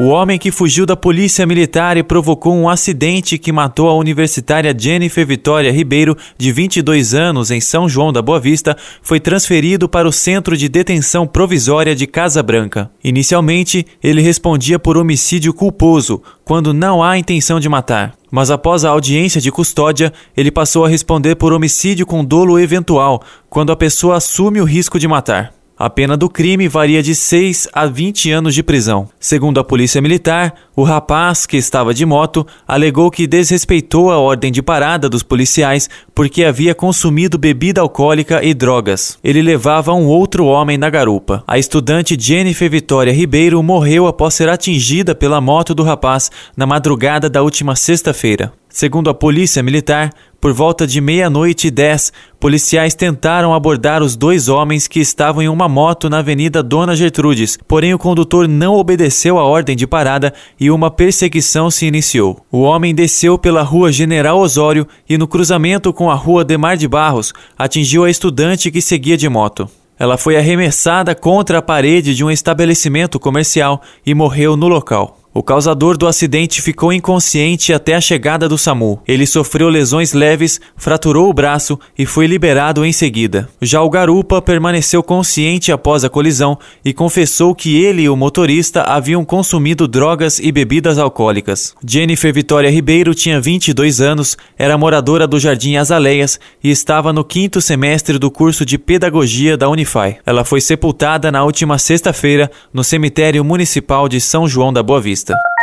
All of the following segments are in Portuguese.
O homem que fugiu da polícia militar e provocou um acidente que matou a universitária Jennifer Vitória Ribeiro, de 22 anos, em São João da Boa Vista, foi transferido para o Centro de Detenção Provisória de Casa Branca. Inicialmente, ele respondia por homicídio culposo, quando não há intenção de matar. Mas após a audiência de custódia, ele passou a responder por homicídio com dolo eventual, quando a pessoa assume o risco de matar. A pena do crime varia de 6 a 20 anos de prisão. Segundo a Polícia Militar, o rapaz, que estava de moto, alegou que desrespeitou a ordem de parada dos policiais porque havia consumido bebida alcoólica e drogas. Ele levava um outro homem na garupa. A estudante Jennifer Vitória Ribeiro morreu após ser atingida pela moto do rapaz na madrugada da última sexta-feira. Segundo a Polícia Militar, por volta de meia-noite e dez, policiais tentaram abordar os dois homens que estavam em uma moto na Avenida Dona Gertrudes, porém o condutor não obedeceu a ordem de parada e uma perseguição se iniciou. O homem desceu pela rua General Osório e, no cruzamento com a rua Demar de Barros, atingiu a estudante que seguia de moto. Ela foi arremessada contra a parede de um estabelecimento comercial e morreu no local. O causador do acidente ficou inconsciente até a chegada do SAMU. Ele sofreu lesões leves, fraturou o braço e foi liberado em seguida. Já o garupa permaneceu consciente após a colisão e confessou que ele e o motorista haviam consumido drogas e bebidas alcoólicas. Jennifer Vitória Ribeiro tinha 22 anos, era moradora do Jardim Azaleias e estava no quinto semestre do curso de Pedagogia da Unify. Ela foi sepultada na última sexta-feira no cemitério municipal de São João da Boa Vista. Liste.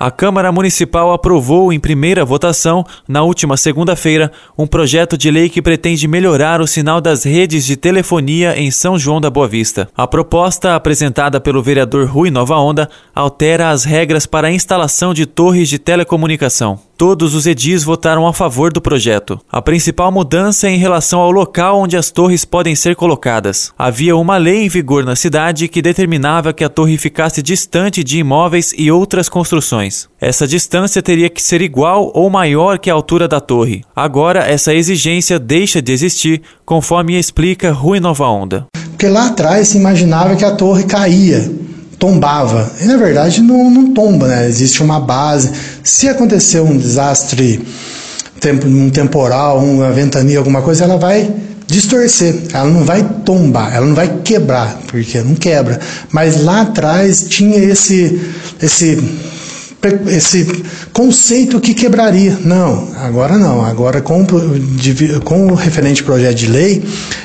A Câmara Municipal aprovou em primeira votação, na última segunda-feira, um projeto de lei que pretende melhorar o sinal das redes de telefonia em São João da Boa Vista. A proposta, apresentada pelo vereador Rui Nova Onda, altera as regras para a instalação de torres de telecomunicação. Todos os edis votaram a favor do projeto. A principal mudança é em relação ao local onde as torres podem ser colocadas. Havia uma lei em vigor na cidade que determinava que a torre ficasse distante de imóveis e outras construções. Essa distância teria que ser igual ou maior que a altura da torre. Agora, essa exigência deixa de existir, conforme explica Rui Nova Onda. Porque lá atrás se imaginava que a torre caía tombava. E na verdade não, não tomba, né? Existe uma base. Se acontecer um desastre, um temporal, uma ventania, alguma coisa, ela vai distorcer, ela não vai tombar, ela não vai quebrar, porque não quebra. Mas lá atrás tinha esse esse esse conceito que quebraria. Não, agora não. Agora, com, com o referente projeto de lei,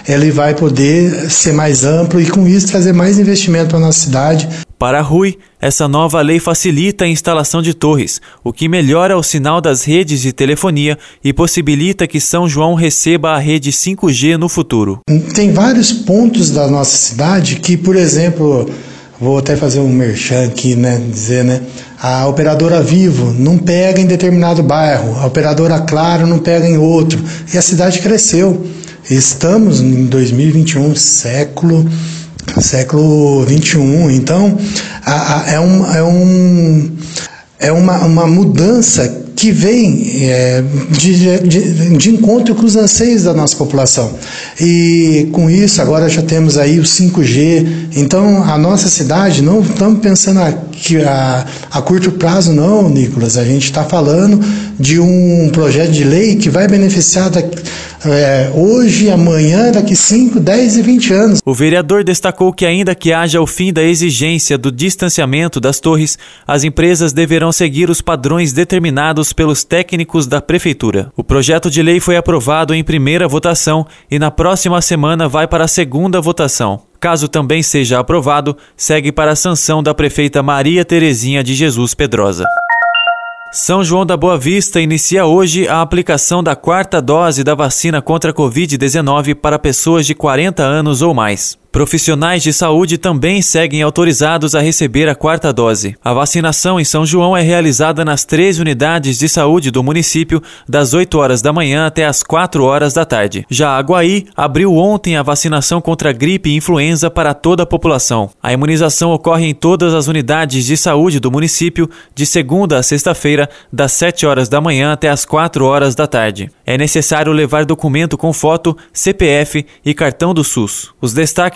ele vai poder ser mais amplo e, com isso, trazer mais investimento para a nossa cidade. Para Rui, essa nova lei facilita a instalação de torres, o que melhora o sinal das redes de telefonia e possibilita que São João receba a rede 5G no futuro. Tem vários pontos da nossa cidade que, por exemplo, vou até fazer um merchan aqui, né, dizer, né, a operadora Vivo não pega em determinado bairro, a operadora Claro não pega em outro, e a cidade cresceu. Estamos em 2021, século século 21. Então, a, a, é, um, é, um, é uma, uma mudança que vem é, de, de, de, encontro com os anseios da nossa população. E com isso, agora já temos aí o 5G. Então, a nossa cidade, não estamos pensando aqui a, a curto prazo, não, Nicolas. A gente está falando de um projeto de lei que vai beneficiar é, hoje, amanhã, daqui 5, 10 e 20 anos. O vereador destacou que, ainda que haja o fim da exigência do distanciamento das torres, as empresas deverão seguir os padrões determinados pelos técnicos da Prefeitura. O projeto de lei foi aprovado em primeira votação e na próxima semana vai para a segunda votação. Caso também seja aprovado, segue para a sanção da prefeita Maria Terezinha de Jesus Pedrosa. São João da Boa Vista inicia hoje a aplicação da quarta dose da vacina contra a Covid-19 para pessoas de 40 anos ou mais. Profissionais de saúde também seguem autorizados a receber a quarta dose. A vacinação em São João é realizada nas três unidades de saúde do município, das 8 horas da manhã até as 4 horas da tarde. Já Aguaí abriu ontem a vacinação contra gripe e influenza para toda a população. A imunização ocorre em todas as unidades de saúde do município, de segunda a sexta-feira, das 7 horas da manhã até as 4 horas da tarde. É necessário levar documento com foto, CPF e cartão do SUS. Os